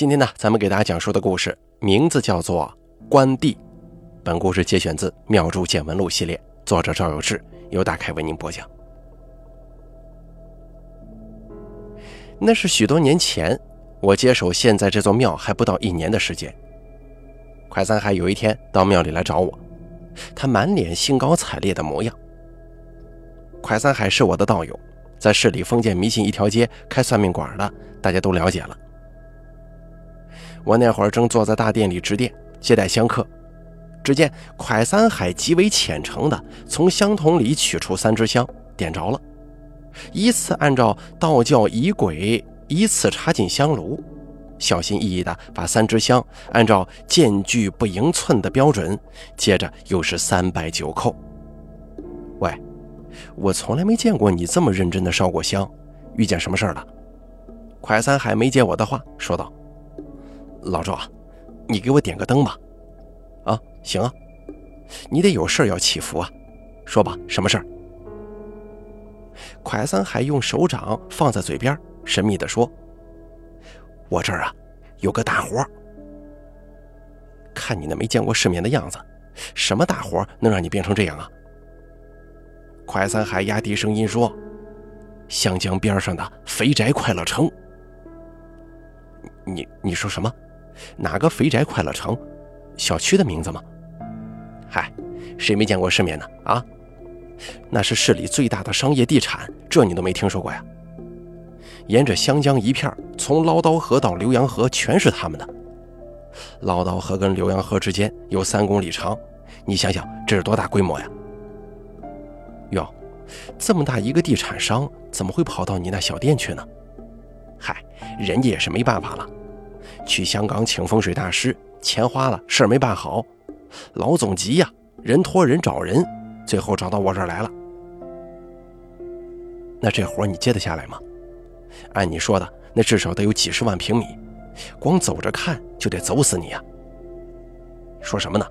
今天呢，咱们给大家讲述的故事名字叫做《关帝》。本故事节选自《妙著见闻录》系列，作者赵有志，由大凯为您播讲。那是许多年前，我接手现在这座庙还不到一年的时间。快三海有一天到庙里来找我，他满脸兴高采烈的模样。快三海是我的道友，在市里封建迷信一条街开算命馆的，大家都了解了。我那会儿正坐在大殿里值殿接待香客，只见蒯三海极为虔诚地从香筒里取出三支香，点着了，依次按照道教仪轨依次插进香炉，小心翼翼地把三支香按照间距不盈寸的标准，接着又是三拜九叩。喂，我从来没见过你这么认真地烧过香，遇见什么事儿了？蒯三海没接我的话，说道。老赵啊，你给我点个灯吧。啊，行啊，你得有事要祈福啊，说吧，什么事儿？蒯三海用手掌放在嘴边，神秘地说：“我这儿啊，有个大活看你那没见过世面的样子，什么大活能让你变成这样啊？”快三海压低声音说：“湘江边上的肥宅快乐城。”你你说什么？哪个肥宅快乐城？小区的名字吗？嗨，谁没见过世面呢？啊，那是市里最大的商业地产，这你都没听说过呀？沿着湘江一片，从唠叨河到浏阳河，全是他们的。唠叨河跟浏阳河之间有三公里长，你想想这是多大规模呀？哟，这么大一个地产商，怎么会跑到你那小店去呢？嗨，人家也是没办法了。去香港请风水大师，钱花了，事儿没办好，老总急呀，人托人找人，最后找到我这儿来了。那这活你接得下来吗？按你说的，那至少得有几十万平米，光走着看就得走死你呀！说什么呢？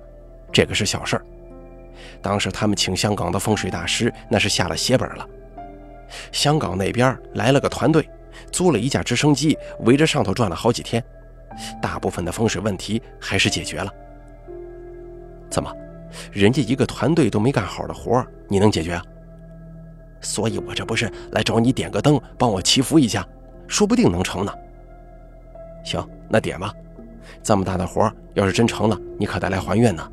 这个是小事儿。当时他们请香港的风水大师，那是下了血本了。香港那边来了个团队，租了一架直升机，围着上头转了好几天。大部分的风水问题还是解决了。怎么，人家一个团队都没干好的活你能解决啊？所以我这不是来找你点个灯，帮我祈福一下，说不定能成呢。行，那点吧。这么大的活要是真成了，你可得来还愿呢。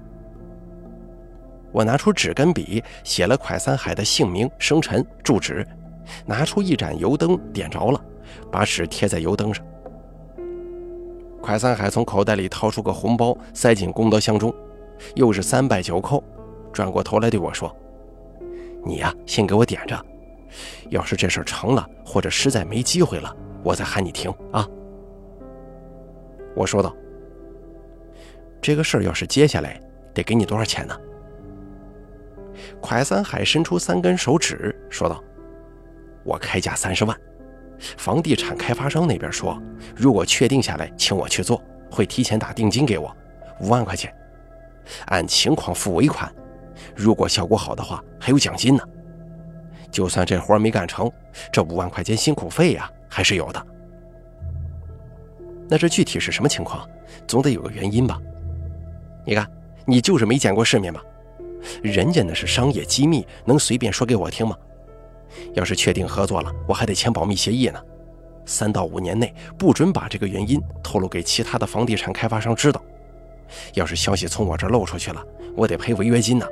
我拿出纸跟笔，写了快三海的姓名、生辰、住址，拿出一盏油灯，点着了，把纸贴在油灯上。快三海从口袋里掏出个红包，塞进功德箱中，又是三拜九叩，转过头来对我说：“你呀，先给我点着，要是这事成了，或者实在没机会了，我再喊你停啊。”我说道：“这个事儿要是接下来，得给你多少钱呢？”快三海伸出三根手指，说道：“我开价三十万。”房地产开发商那边说，如果确定下来，请我去做，会提前打定金给我五万块钱，按情况付尾款。如果效果好的话，还有奖金呢。就算这活没干成，这五万块钱辛苦费呀，还是有的。那这具体是什么情况？总得有个原因吧？你看，你就是没见过世面吧？人家那是商业机密，能随便说给我听吗？要是确定合作了，我还得签保密协议呢。三到五年内不准把这个原因透露给其他的房地产开发商知道。要是消息从我这漏出去了，我得赔违约金呢。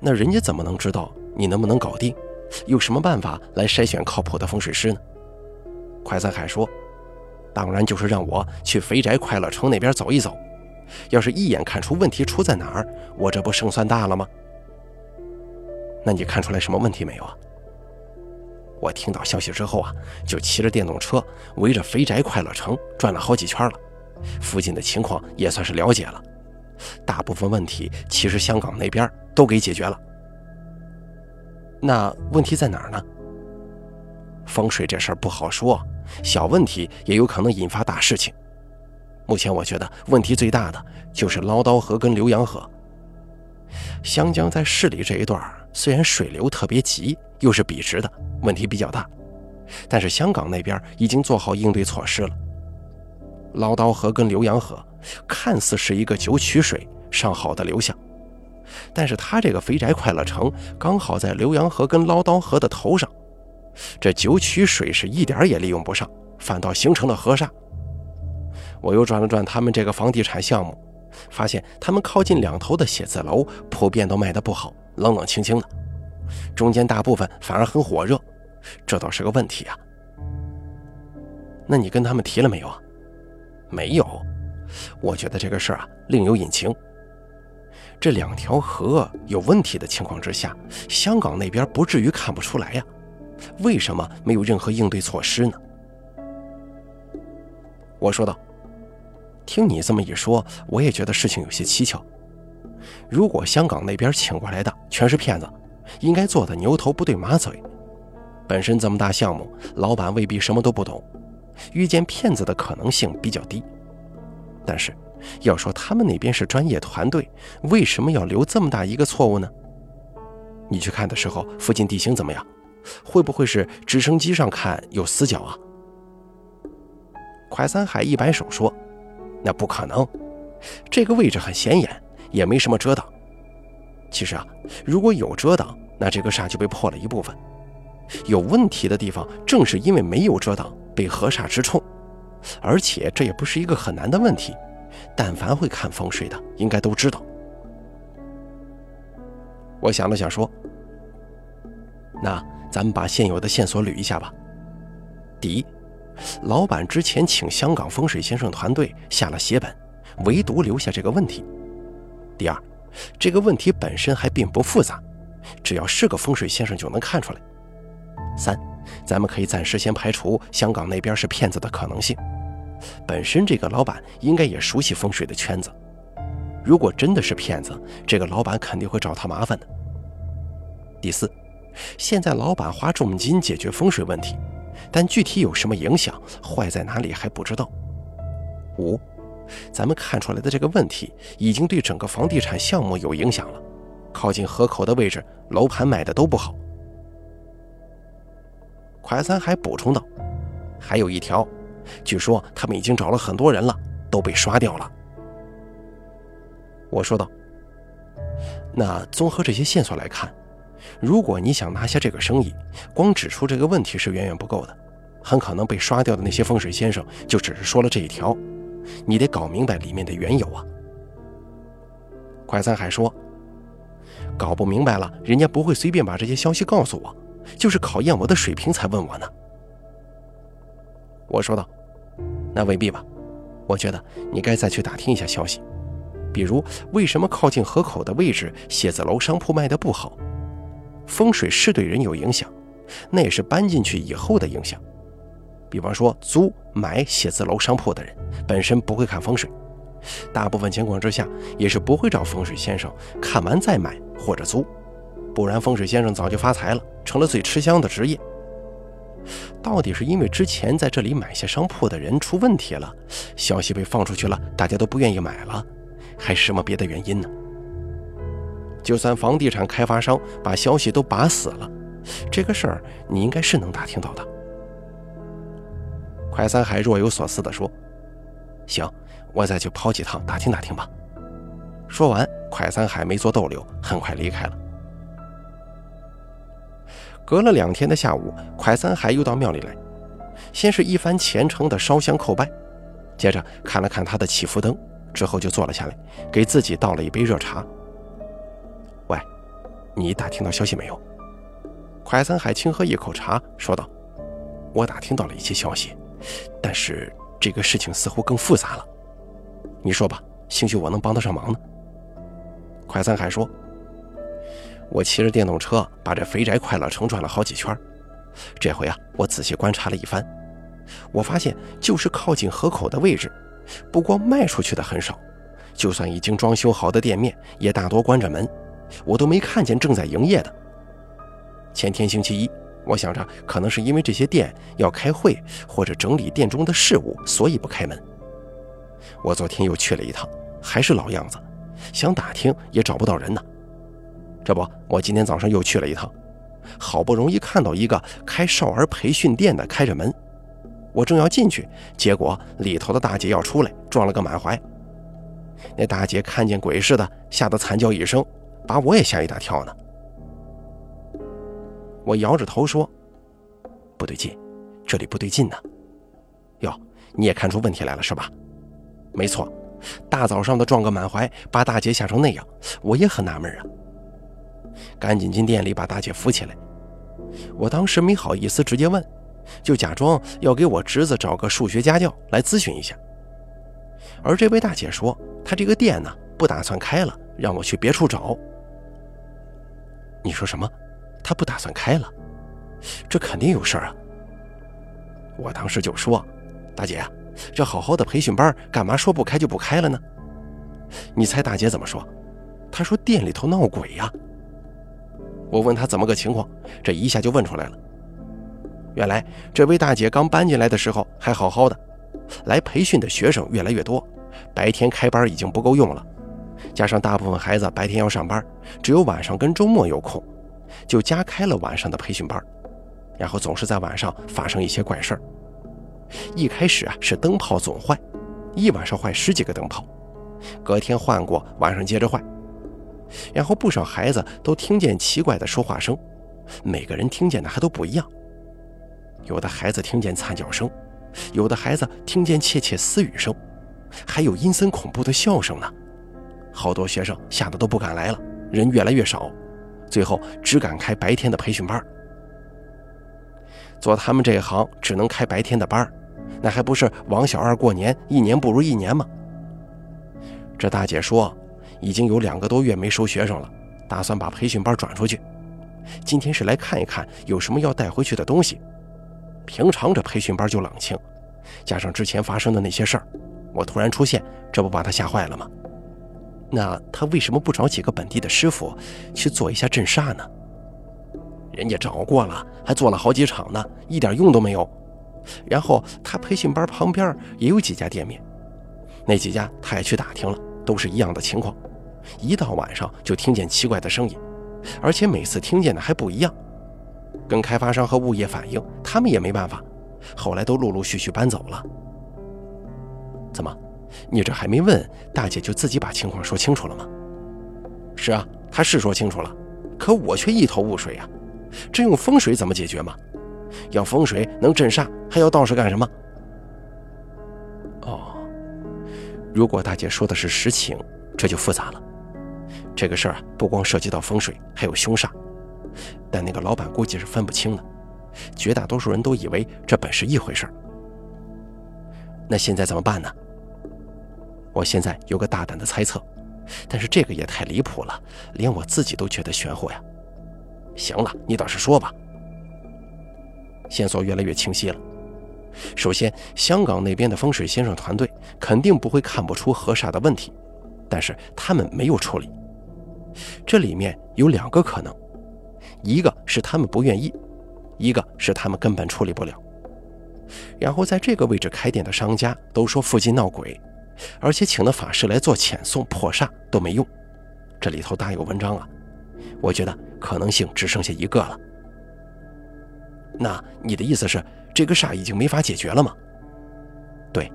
那人家怎么能知道你能不能搞定？有什么办法来筛选靠谱的风水师呢？快三海说：“当然就是让我去肥宅快乐城那边走一走。要是一眼看出问题出在哪儿，我这不胜算大了吗？”那你看出来什么问题没有啊？我听到消息之后啊，就骑着电动车围着肥宅快乐城转了好几圈了，附近的情况也算是了解了。大部分问题其实香港那边都给解决了。那问题在哪儿呢？风水这事儿不好说，小问题也有可能引发大事情。目前我觉得问题最大的就是唠叨河跟浏阳河。湘江在市里这一段虽然水流特别急，又是笔直的，问题比较大，但是香港那边已经做好应对措施了。捞刀河跟浏阳河看似是一个九曲水上好的流向，但是他这个肥宅快乐城刚好在浏阳河跟捞刀河的头上，这九曲水是一点也利用不上，反倒形成了河煞。我又转了转他们这个房地产项目，发现他们靠近两头的写字楼普遍都卖得不好，冷冷清清的，中间大部分反而很火热，这倒是个问题啊。那你跟他们提了没有啊？没有，我觉得这个事儿啊另有隐情。这两条河有问题的情况之下，香港那边不至于看不出来呀？为什么没有任何应对措施呢？我说道。听你这么一说，我也觉得事情有些蹊跷。如果香港那边请过来的全是骗子，应该做的牛头不对马嘴。本身这么大项目，老板未必什么都不懂，遇见骗子的可能性比较低。但是，要说他们那边是专业团队，为什么要留这么大一个错误呢？你去看的时候，附近地形怎么样？会不会是直升机上看有死角啊？快三海一摆手说。那不可能，这个位置很显眼，也没什么遮挡。其实啊，如果有遮挡，那这个煞就被破了一部分。有问题的地方，正是因为没有遮挡，被河煞直冲。而且这也不是一个很难的问题，但凡会看风水的，应该都知道。我想了想说：“那咱们把现有的线索捋一下吧。第一。”老板之前请香港风水先生团队下了血本，唯独留下这个问题。第二，这个问题本身还并不复杂，只要是个风水先生就能看出来。三，咱们可以暂时先排除香港那边是骗子的可能性，本身这个老板应该也熟悉风水的圈子。如果真的是骗子，这个老板肯定会找他麻烦的。第四，现在老板花重金解决风水问题。但具体有什么影响，坏在哪里还不知道。五，咱们看出来的这个问题已经对整个房地产项目有影响了。靠近河口的位置，楼盘卖的都不好。快三还补充道：“还有一条，据说他们已经找了很多人了，都被刷掉了。”我说道：“那综合这些线索来看。”如果你想拿下这个生意，光指出这个问题是远远不够的，很可能被刷掉的那些风水先生就只是说了这一条，你得搞明白里面的缘由啊。快三海说：“搞不明白了，人家不会随便把这些消息告诉我，就是考验我的水平才问我呢。”我说道：“那未必吧，我觉得你该再去打听一下消息，比如为什么靠近河口的位置写字楼商铺卖的不好。”风水是对人有影响，那也是搬进去以后的影响。比方说租买写字楼商铺的人本身不会看风水，大部分情况之下也是不会找风水先生看完再买或者租，不然风水先生早就发财了，成了最吃香的职业。到底是因为之前在这里买下商铺的人出问题了，消息被放出去了，大家都不愿意买了，还是什么别的原因呢？就算房地产开发商把消息都把死了，这个事儿你应该是能打听到的。快三海若有所思地说：“行，我再去跑几趟打听打听吧。”说完，快三海没做逗留，很快离开了。隔了两天的下午，快三海又到庙里来，先是一番虔诚的烧香叩拜，接着看了看他的祈福灯，之后就坐了下来，给自己倒了一杯热茶。你打听到消息没有？快三海轻喝一口茶，说道：“我打听到了一些消息，但是这个事情似乎更复杂了。你说吧，兴许我能帮得上忙呢。”快三海说：“我骑着电动车把这肥宅快乐城转了好几圈，这回啊，我仔细观察了一番，我发现就是靠近河口的位置，不光卖出去的很少，就算已经装修好的店面，也大多关着门。”我都没看见正在营业的。前天星期一，我想着可能是因为这些店要开会或者整理店中的事务，所以不开门。我昨天又去了一趟，还是老样子，想打听也找不到人呢。这不，我今天早上又去了一趟，好不容易看到一个开少儿培训店的开着门，我正要进去，结果里头的大姐要出来，撞了个满怀。那大姐看见鬼似的，吓得惨叫一声，把我也吓一大跳呢。我摇着头说：“不对劲，这里不对劲呢。”哟，你也看出问题来了是吧？没错，大早上的撞个满怀，把大姐吓成那样，我也很纳闷啊。赶紧进店里把大姐扶起来。我当时没好意思直接问，就假装要给我侄子找个数学家教来咨询一下。而这位大姐说，她这个店呢不打算开了，让我去别处找。你说什么？他不打算开了？这肯定有事儿啊！我当时就说，大姐，这好好的培训班，干嘛说不开就不开了呢？你猜大姐怎么说？她说店里头闹鬼呀。我问她怎么个情况，这一下就问出来了。原来这位大姐刚搬进来的时候还好好的，来培训的学生越来越多，白天开班已经不够用了，加上大部分孩子白天要上班，只有晚上跟周末有空，就加开了晚上的培训班，然后总是在晚上发生一些怪事儿。一开始啊是灯泡总坏，一晚上坏十几个灯泡，隔天换过，晚上接着坏。然后不少孩子都听见奇怪的说话声，每个人听见的还都不一样。有的孩子听见惨叫声，有的孩子听见窃窃私语声，还有阴森恐怖的笑声呢。好多学生吓得都不敢来了，人越来越少，最后只敢开白天的培训班。做他们这一行只能开白天的班，那还不是王小二过年一年不如一年吗？这大姐说。已经有两个多月没收学生了，打算把培训班转出去。今天是来看一看有什么要带回去的东西。平常这培训班就冷清，加上之前发生的那些事儿，我突然出现，这不把她吓坏了吗？那他为什么不找几个本地的师傅去做一下镇煞呢？人家找过了，还做了好几场呢，一点用都没有。然后他培训班旁边也有几家店面，那几家他也去打听了，都是一样的情况。一到晚上就听见奇怪的声音，而且每次听见的还不一样。跟开发商和物业反映，他们也没办法，后来都陆陆续续搬走了。怎么，你这还没问大姐就自己把情况说清楚了吗？是啊，她是说清楚了，可我却一头雾水啊。这用风水怎么解决吗？要风水能镇煞，还要道士干什么？哦，如果大姐说的是实情，这就复杂了。这个事儿啊，不光涉及到风水，还有凶煞。但那个老板估计是分不清的，绝大多数人都以为这本是一回事儿。那现在怎么办呢？我现在有个大胆的猜测，但是这个也太离谱了，连我自己都觉得玄乎呀。行了，你倒是说吧。线索越来越清晰了。首先，香港那边的风水先生团队肯定不会看不出河煞的问题，但是他们没有处理。这里面有两个可能，一个是他们不愿意，一个是他们根本处理不了。然后在这个位置开店的商家都说附近闹鬼，而且请的法师来做遣送破煞都没用，这里头大有文章啊！我觉得可能性只剩下一个了。那你的意思是这个煞已经没法解决了吗？对。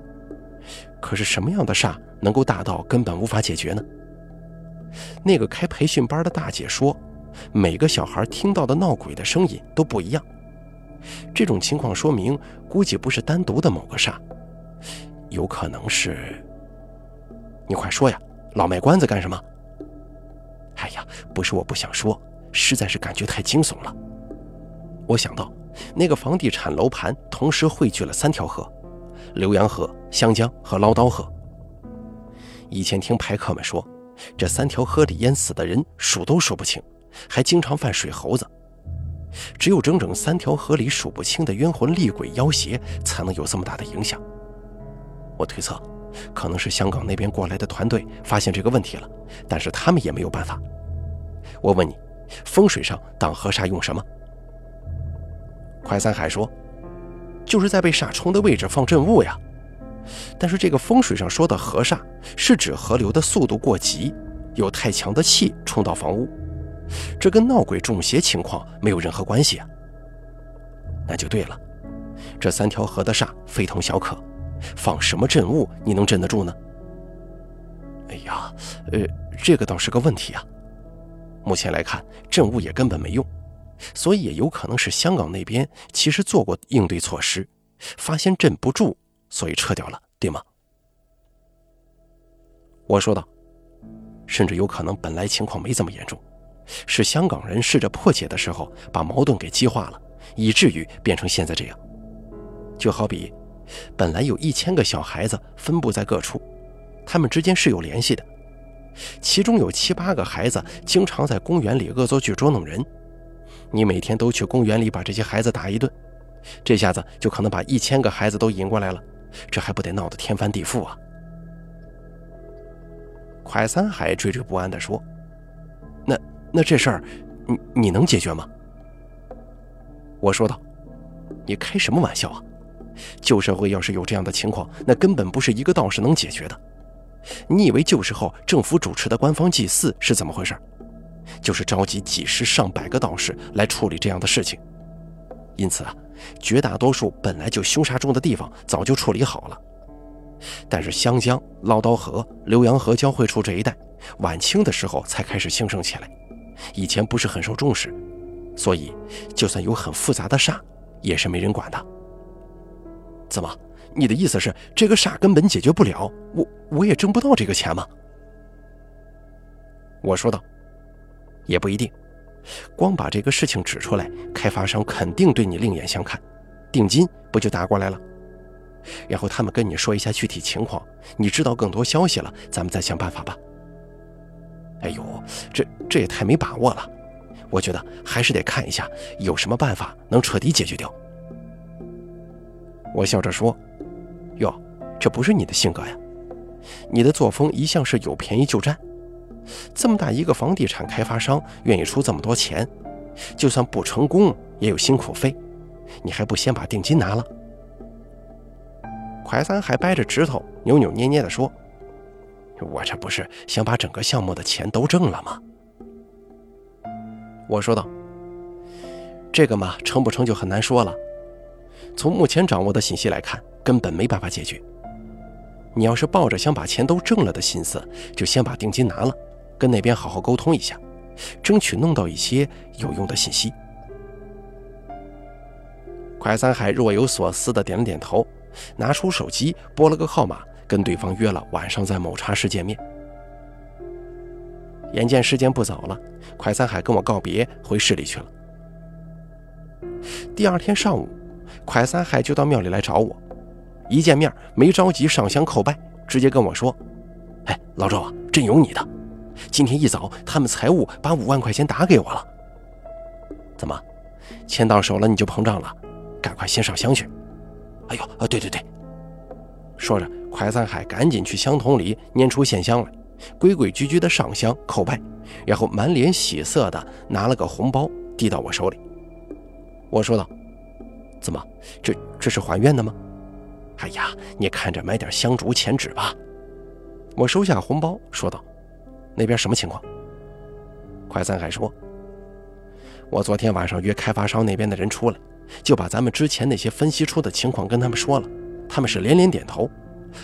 可是什么样的煞能够大到根本无法解决呢？那个开培训班的大姐说，每个小孩听到的闹鬼的声音都不一样。这种情况说明，估计不是单独的某个煞，有可能是……你快说呀，老卖关子干什么？哎呀，不是我不想说，实在是感觉太惊悚了。我想到，那个房地产楼盘同时汇聚了三条河：浏阳河、湘江和唠叨河。以前听排客们说。这三条河里淹死的人数都数不清，还经常犯水猴子。只有整整三条河里数不清的冤魂厉鬼妖邪，才能有这么大的影响。我推测，可能是香港那边过来的团队发现这个问题了，但是他们也没有办法。我问你，风水上挡河煞用什么？快三海说，就是在被煞冲的位置放镇物呀。但是这个风水上说的河煞，是指河流的速度过急，有太强的气冲到房屋，这跟闹鬼中邪情况没有任何关系啊。那就对了，这三条河的煞非同小可，放什么镇物你能镇得住呢？哎呀，呃，这个倒是个问题啊。目前来看，镇物也根本没用，所以也有可能是香港那边其实做过应对措施，发现镇不住，所以撤掉了，对吗？我说道，甚至有可能本来情况没这么严重，是香港人试着破解的时候把矛盾给激化了，以至于变成现在这样。就好比，本来有一千个小孩子分布在各处，他们之间是有联系的。其中有七八个孩子经常在公园里恶作剧捉弄人，你每天都去公园里把这些孩子打一顿，这下子就可能把一千个孩子都引过来了，这还不得闹得天翻地覆啊！快三海惴惴不安地说：“那那这事儿，你你能解决吗？”我说道：“你开什么玩笑啊？旧社会要是有这样的情况，那根本不是一个道士能解决的。”你以为旧时候政府主持的官方祭祀是怎么回事？就是召集几十上百个道士来处理这样的事情。因此啊，绝大多数本来就凶杀重的地方早就处理好了。但是湘江、唠叨河、浏阳河交汇处这一带，晚清的时候才开始兴盛起来，以前不是很受重视，所以就算有很复杂的煞，也是没人管的。怎么？你的意思是这个煞根本解决不了，我我也挣不到这个钱吗？我说道，也不一定，光把这个事情指出来，开发商肯定对你另眼相看，定金不就打过来了？然后他们跟你说一下具体情况，你知道更多消息了，咱们再想办法吧。哎呦，这这也太没把握了，我觉得还是得看一下有什么办法能彻底解决掉。我笑着说。哟，这不是你的性格呀！你的作风一向是有便宜就占。这么大一个房地产开发商愿意出这么多钱，就算不成功也有辛苦费，你还不先把定金拿了？快三还掰着指头扭扭捏捏地说：“我这不是想把整个项目的钱都挣了吗？”我说道：“这个嘛，成不成就很难说了。从目前掌握的信息来看。”根本没办法解决。你要是抱着想把钱都挣了的心思，就先把定金拿了，跟那边好好沟通一下，争取弄到一些有用的信息。快三海若有所思的点了点头，拿出手机拨了个号码，跟对方约了晚上在某茶室见面。眼见时间不早了，快三海跟我告别，回市里去了。第二天上午，快三海就到庙里来找我。一见面没着急上香叩拜，直接跟我说：“哎，老周啊，真有你的！今天一早他们财务把五万块钱打给我了。怎么，钱到手了你就膨胀了？赶快先上香去！哎呦，啊，对对对！说着，快三海赶紧去香筒里拈出线香来，规规矩矩的上香叩拜，然后满脸喜色的拿了个红包递到我手里。我说道：“怎么，这这是还愿的吗？”哎呀，你看着买点香烛钱纸吧。我收下红包，说道：“那边什么情况？”快三海说：“我昨天晚上约开发商那边的人出来，就把咱们之前那些分析出的情况跟他们说了，他们是连连点头，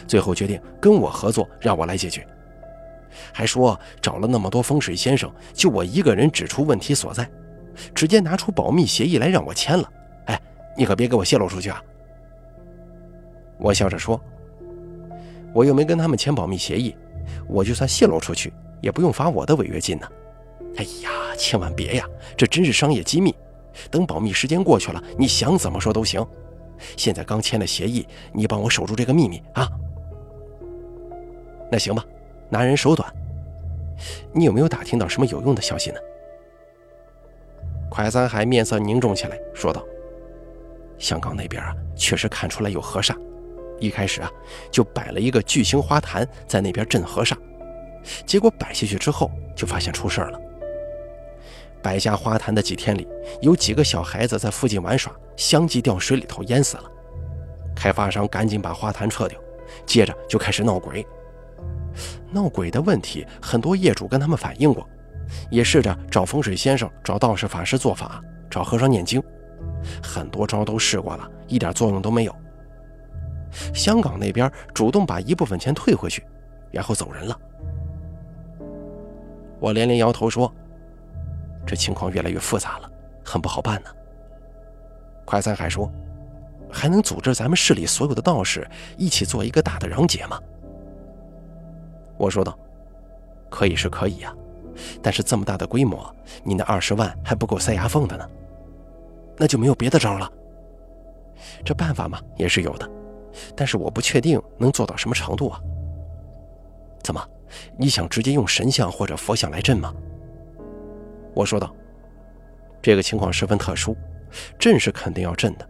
最后决定跟我合作，让我来解决。还说找了那么多风水先生，就我一个人指出问题所在，直接拿出保密协议来让我签了。你可别给我泄露出去啊！”我笑着说：“我又没跟他们签保密协议，我就算泄露出去，也不用罚我的违约金呢。”哎呀，千万别呀，这真是商业机密。等保密时间过去了，你想怎么说都行。现在刚签了协议，你帮我守住这个秘密啊。那行吧，拿人手短。你有没有打听到什么有用的消息呢？快三海面色凝重起来，说道：“香港那边啊，确实看出来有河煞。”一开始啊，就摆了一个巨型花坛在那边镇河煞，结果摆下去之后，就发现出事了。摆下花坛的几天里，有几个小孩子在附近玩耍，相继掉水里头淹死了。开发商赶紧把花坛撤掉，接着就开始闹鬼。闹鬼的问题，很多业主跟他们反映过，也试着找风水先生、找道士法师做法、找和尚念经，很多招都试过了，一点作用都没有。香港那边主动把一部分钱退回去，然后走人了。我连连摇头说：“这情况越来越复杂了，很不好办呢。”快三海说：“还能组织咱们市里所有的道士一起做一个大的攘解吗？”我说道：“可以是可以呀，但是这么大的规模，你那二十万还不够塞牙缝的呢。那就没有别的招了。这办法嘛，也是有的。”但是我不确定能做到什么程度啊？怎么，你想直接用神像或者佛像来镇吗？我说道：“这个情况十分特殊，镇是肯定要镇的，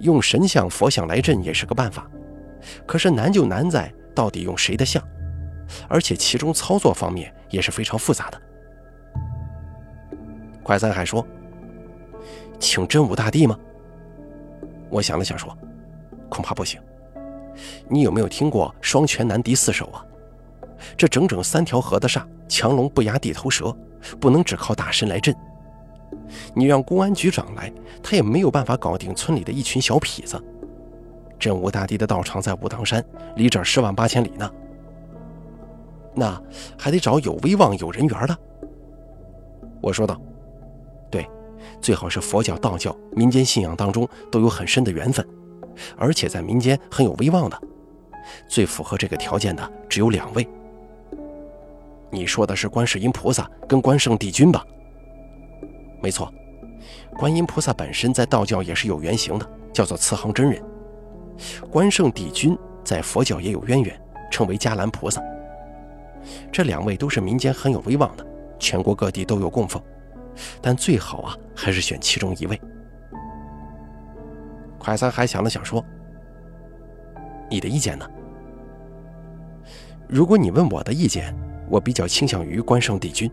用神像、佛像来镇也是个办法。可是难就难在到底用谁的像，而且其中操作方面也是非常复杂的。”快三海说：“请真武大帝吗？”我想了想说。恐怕不行。你有没有听过“双拳难敌四手”啊？这整整三条河的煞，强龙不压地头蛇，不能只靠大神来镇。你让公安局长来，他也没有办法搞定村里的一群小痞子。真武大帝的道场在武当山，离这儿十万八千里呢。那还得找有威望、有人缘的。我说道：“，最好是佛教、道教、民间信仰当中都有很深的缘分。”而且在民间很有威望的，最符合这个条件的只有两位。你说的是观世音菩萨跟关圣帝君吧？没错，观音菩萨本身在道教也是有原型的，叫做慈航真人。关圣帝君在佛教也有渊源，称为迦兰菩萨。这两位都是民间很有威望的，全国各地都有供奉，但最好啊，还是选其中一位。快三还想了想，说：“你的意见呢？如果你问我的意见，我比较倾向于关圣帝君。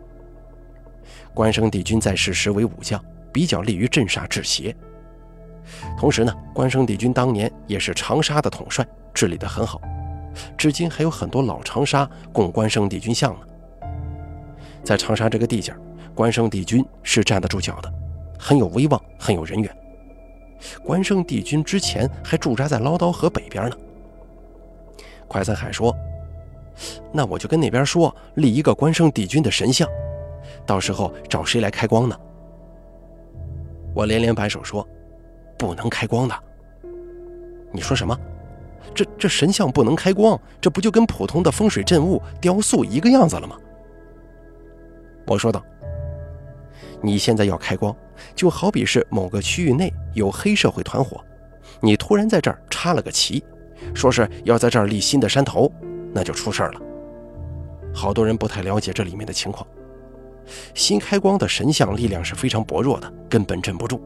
关圣帝君在世时为武将，比较利于镇煞治邪。同时呢，关圣帝君当年也是长沙的统帅，治理得很好，至今还有很多老长沙供关圣帝君像呢。在长沙这个地界，关圣帝君是站得住脚的，很有威望，很有人缘。”关圣帝君之前还驻扎在唠叨河北边呢。快三海说：“那我就跟那边说，立一个关圣帝君的神像，到时候找谁来开光呢？”我连连摆手说：“不能开光的。”你说什么？这这神像不能开光，这不就跟普通的风水镇物雕塑一个样子了吗？我说道：“你现在要开光。”就好比是某个区域内有黑社会团伙，你突然在这儿插了个旗，说是要在这儿立新的山头，那就出事儿了。好多人不太了解这里面的情况。新开光的神像力量是非常薄弱的，根本镇不住，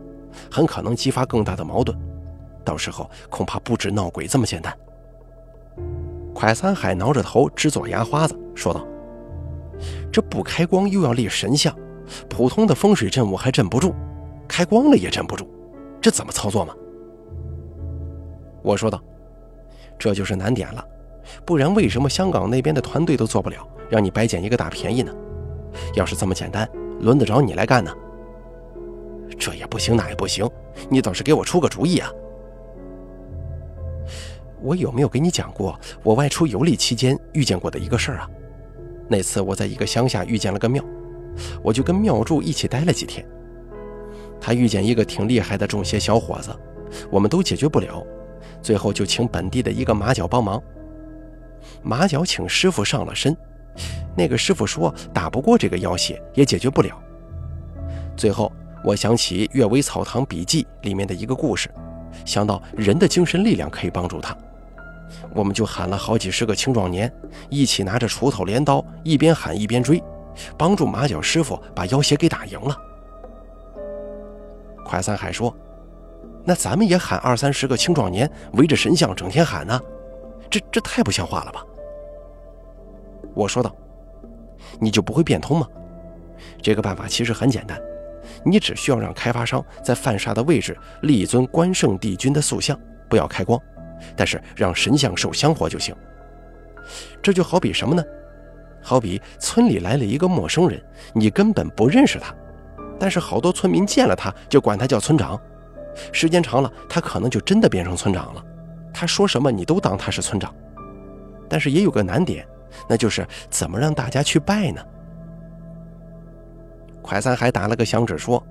很可能激发更大的矛盾。到时候恐怕不止闹鬼这么简单。蒯三海挠着头直左牙花子，说道：“这不开光又要立神像。”普通的风水阵我还镇不住，开光了也镇不住，这怎么操作嘛？我说道：“这就是难点了，不然为什么香港那边的团队都做不了，让你白捡一个大便宜呢？要是这么简单，轮得着你来干呢？这也不行，那也不行，你倒是给我出个主意啊！我有没有给你讲过我外出游历期间遇见过的一个事儿啊？那次我在一个乡下遇见了个庙。”我就跟庙祝一起待了几天。他遇见一个挺厉害的中邪小伙子，我们都解决不了，最后就请本地的一个马脚帮忙。马脚请师傅上了身，那个师傅说打不过这个妖邪，也解决不了。最后我想起《阅微草堂笔记》里面的一个故事，想到人的精神力量可以帮助他，我们就喊了好几十个青壮年，一起拿着锄头镰刀，一边喊一边追。帮助马脚师傅把妖邪给打赢了。快三海说：“那咱们也喊二三十个青壮年围着神像整天喊呢，这这太不像话了吧？”我说道：“你就不会变通吗？这个办法其实很简单，你只需要让开发商在犯煞的位置立一尊关圣帝君的塑像，不要开光，但是让神像受香火就行。这就好比什么呢？”好比村里来了一个陌生人，你根本不认识他，但是好多村民见了他就管他叫村长，时间长了，他可能就真的变成村长了。他说什么你都当他是村长。但是也有个难点，那就是怎么让大家去拜呢？快三还打了个响指说：“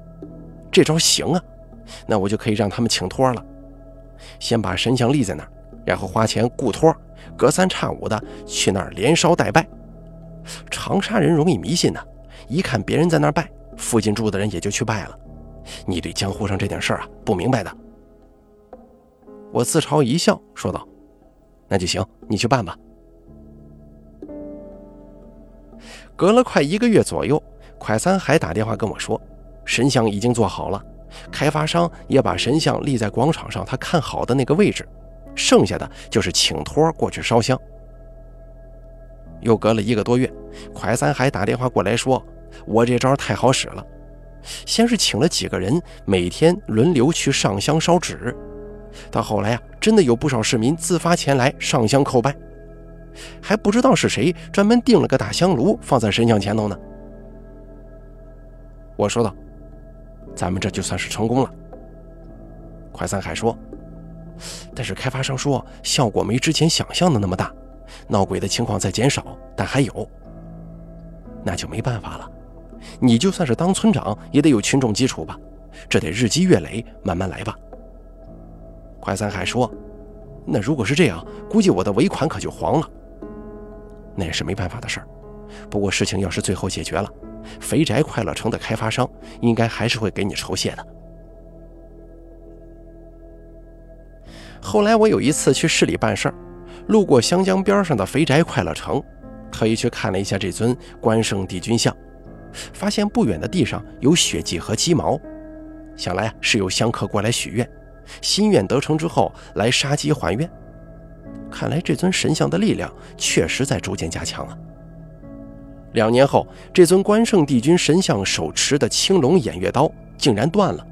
这招行啊，那我就可以让他们请托了。先把神像立在那儿，然后花钱雇托，隔三差五的去那儿连烧带拜。长沙人容易迷信呢，一看别人在那儿拜，附近住的人也就去拜了。你对江湖上这点事儿啊不明白的。”我自嘲一笑，说道：“那就行，你去办吧。”隔了快一个月左右。快三还打电话跟我说，神像已经做好了，开发商也把神像立在广场上他看好的那个位置，剩下的就是请托过去烧香。又隔了一个多月，快三还打电话过来说，我这招太好使了，先是请了几个人，每天轮流去上香烧纸，到后来呀，真的有不少市民自发前来上香叩拜，还不知道是谁专门订了个大香炉放在神像前头呢。我说道：“咱们这就算是成功了。”快三海说：“但是开发商说效果没之前想象的那么大，闹鬼的情况在减少，但还有。那就没办法了，你就算是当村长也得有群众基础吧，这得日积月累，慢慢来吧。”快三海说：“那如果是这样，估计我的尾款可就黄了。那也是没办法的事儿。不过事情要是最后解决了。”肥宅快乐城的开发商应该还是会给你酬谢的。后来我有一次去市里办事儿，路过湘江边上的肥宅快乐城，特意去看了一下这尊关圣帝君像，发现不远的地上有血迹和鸡毛，想来是有香客过来许愿，心愿得成之后来杀鸡还愿。看来这尊神像的力量确实在逐渐加强啊。两年后，这尊关圣帝君神像手持的青龙偃月刀竟然断了。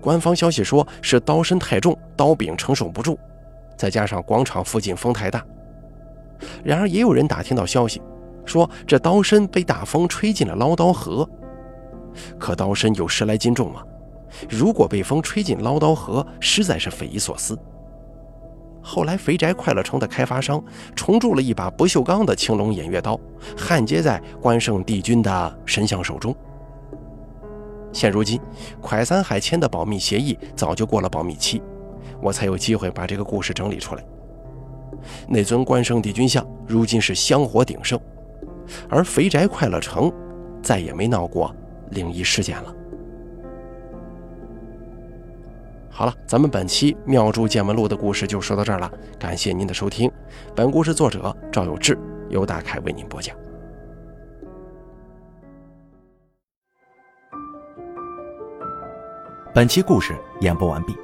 官方消息说是刀身太重，刀柄承受不住，再加上广场附近风太大。然而，也有人打听到消息，说这刀身被大风吹进了捞刀河。可刀身有十来斤重啊，如果被风吹进捞刀河，实在是匪夷所思。后来，肥宅快乐城的开发商重铸了一把不锈钢的青龙偃月刀，焊接在关圣帝君的神像手中。现如今，蒯三海签的保密协议早就过了保密期，我才有机会把这个故事整理出来。那尊关圣帝君像如今是香火鼎盛，而肥宅快乐城再也没闹过灵异事件了。好了，咱们本期《妙珠见闻录》的故事就说到这儿了，感谢您的收听。本故事作者赵有志，由大凯为您播讲。本期故事演播完毕。